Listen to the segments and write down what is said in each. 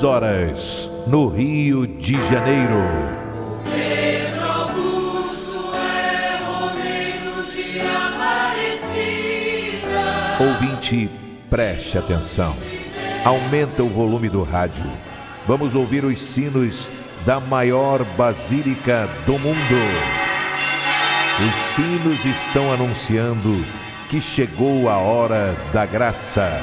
10 horas, no Rio de Janeiro. Ouvinte, preste atenção. Aumenta o volume do rádio. Vamos ouvir os sinos da maior basílica do mundo. Os sinos estão anunciando que chegou a hora da graça,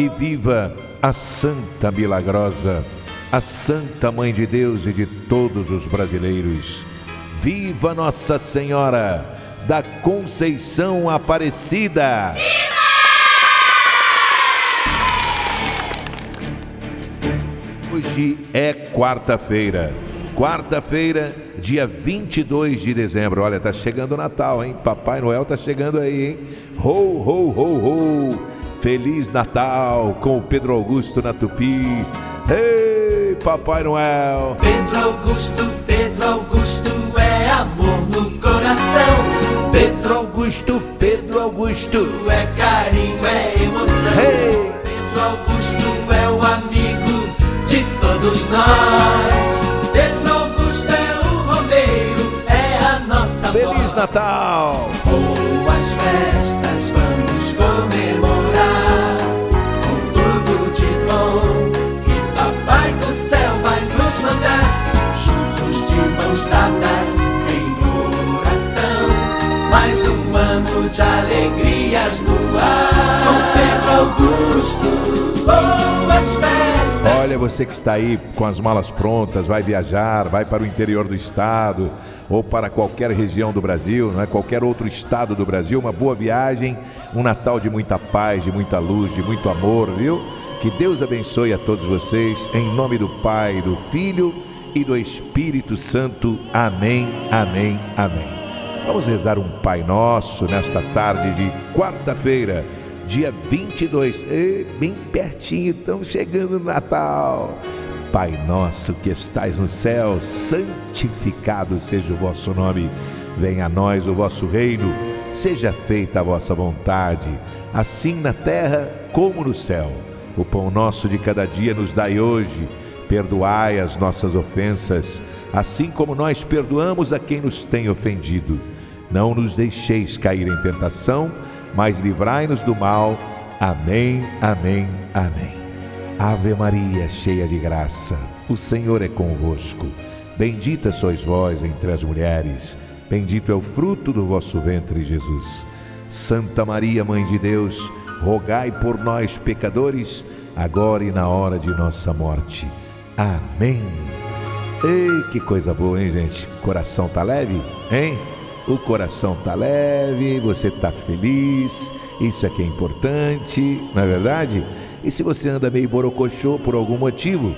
E viva a Santa Milagrosa, a Santa Mãe de Deus e de todos os brasileiros. Viva Nossa Senhora da Conceição Aparecida! Hoje é quarta-feira. Quarta-feira, dia 22 de dezembro. Olha, tá chegando o Natal, hein? Papai Noel tá chegando aí, hein? Ho, ho, ho, ho! Feliz Natal com o Pedro Augusto na Tupi. Ei, Papai Noel! Pedro Augusto, Pedro Augusto é amor no coração. Pedro Augusto, Pedro Augusto. é carinho, é Olha, você que está aí com as malas prontas, vai viajar, vai para o interior do estado ou para qualquer região do Brasil, não é? qualquer outro estado do Brasil, uma boa viagem, um Natal de muita paz, de muita luz, de muito amor, viu? Que Deus abençoe a todos vocês, em nome do Pai, do Filho e do Espírito Santo. Amém, amém, amém. Vamos rezar um Pai Nosso nesta tarde de quarta-feira, dia 22, e bem pertinho, estamos chegando no Natal. Pai nosso que estais no céu, santificado seja o vosso nome. Venha a nós o vosso reino. Seja feita a vossa vontade, assim na terra como no céu. O pão nosso de cada dia nos dai hoje. Perdoai as nossas ofensas, assim como nós perdoamos a quem nos tem ofendido. Não nos deixeis cair em tentação, mas livrai-nos do mal. Amém, amém, amém. Ave Maria, cheia de graça, o Senhor é convosco. Bendita sois vós entre as mulheres, bendito é o fruto do vosso ventre, Jesus. Santa Maria, Mãe de Deus, rogai por nós, pecadores, agora e na hora de nossa morte. Amém. Ei, que coisa boa, hein, gente? Coração tá leve, hein? O coração tá leve, você tá feliz, isso é que é importante, não é verdade? E se você anda meio borocochô por algum motivo,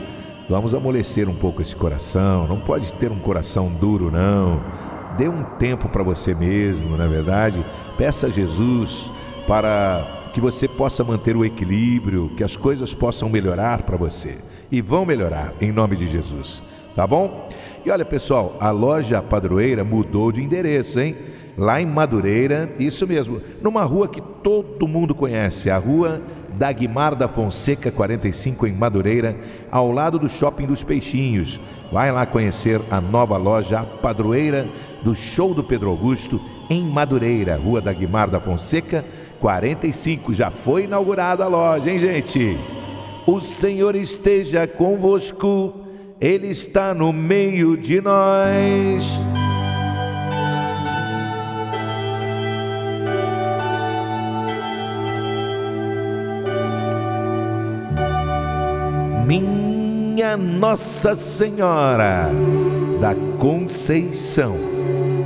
vamos amolecer um pouco esse coração. Não pode ter um coração duro, não. Dê um tempo para você mesmo, não é verdade? Peça a Jesus para que você possa manter o equilíbrio, que as coisas possam melhorar para você. E vão melhorar, em nome de Jesus. Tá bom? E olha, pessoal, a loja Padroeira mudou de endereço, hein? Lá em Madureira, isso mesmo, numa rua que todo mundo conhece, a rua Dagmar da Fonseca 45 em Madureira, ao lado do Shopping dos Peixinhos. Vai lá conhecer a nova loja Padroeira do Show do Pedro Augusto em Madureira, Rua Dagmar da Fonseca 45. Já foi inaugurada a loja, hein, gente? O Senhor esteja convosco. Ele está no meio de nós. Minha Nossa Senhora da Conceição,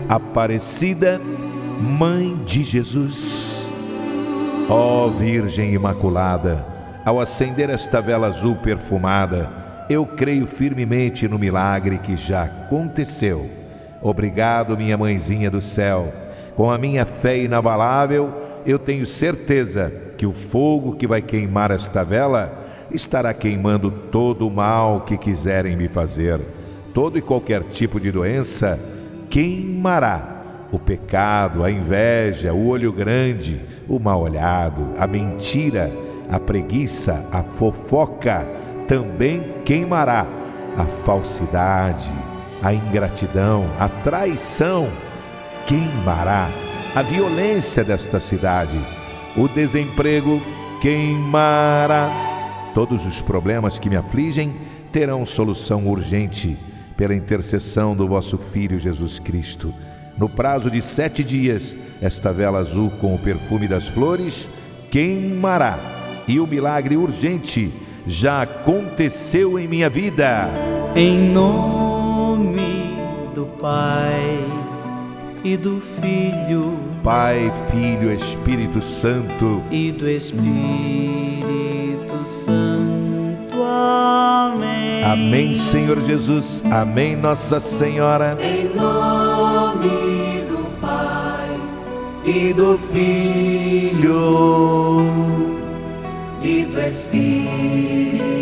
Aparecida, Mãe de Jesus, Ó Virgem Imaculada, ao acender esta vela azul perfumada, eu creio firmemente no milagre que já aconteceu. Obrigado, minha mãezinha do céu. Com a minha fé inabalável, eu tenho certeza que o fogo que vai queimar esta vela estará queimando todo o mal que quiserem me fazer. Todo e qualquer tipo de doença queimará. O pecado, a inveja, o olho grande, o mal olhado, a mentira, a preguiça, a fofoca também queimará. A falsidade, a ingratidão, a traição queimará. A violência desta cidade, o desemprego queimará. Todos os problemas que me afligem terão solução urgente pela intercessão do vosso Filho Jesus Cristo. No prazo de sete dias, esta vela azul com o perfume das flores queimará. E o milagre urgente já aconteceu em minha vida. Em nome do Pai e do Filho Pai, Filho, Espírito Santo. e do Espírito Santo. Amém. Amém, Senhor Jesus. Amém, Nossa Senhora. Em nome do Pai E do Filho. Espírito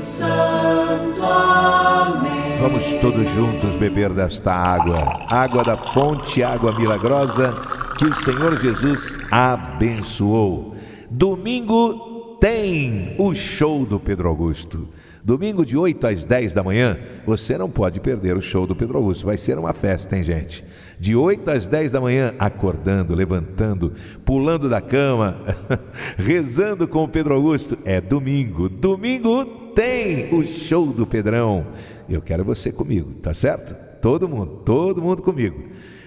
Santo. Amém. Vamos todos juntos beber desta água, água da fonte, água milagrosa que o Senhor Jesus abençoou. Domingo tem o show do Pedro Augusto. Domingo de 8 às 10 da manhã, você não pode perder o show do Pedro Augusto. Vai ser uma festa, hein, gente? De 8 às 10 da manhã, acordando, levantando, pulando da cama, rezando com o Pedro Augusto. É domingo. Domingo tem o show do Pedrão. Eu quero você comigo, tá certo? Todo mundo, todo mundo comigo.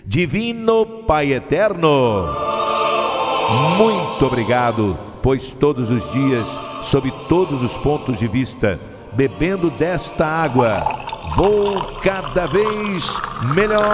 Divino Pai Eterno, muito obrigado, pois todos os dias, sob todos os pontos de vista, bebendo desta água, vou cada vez melhor.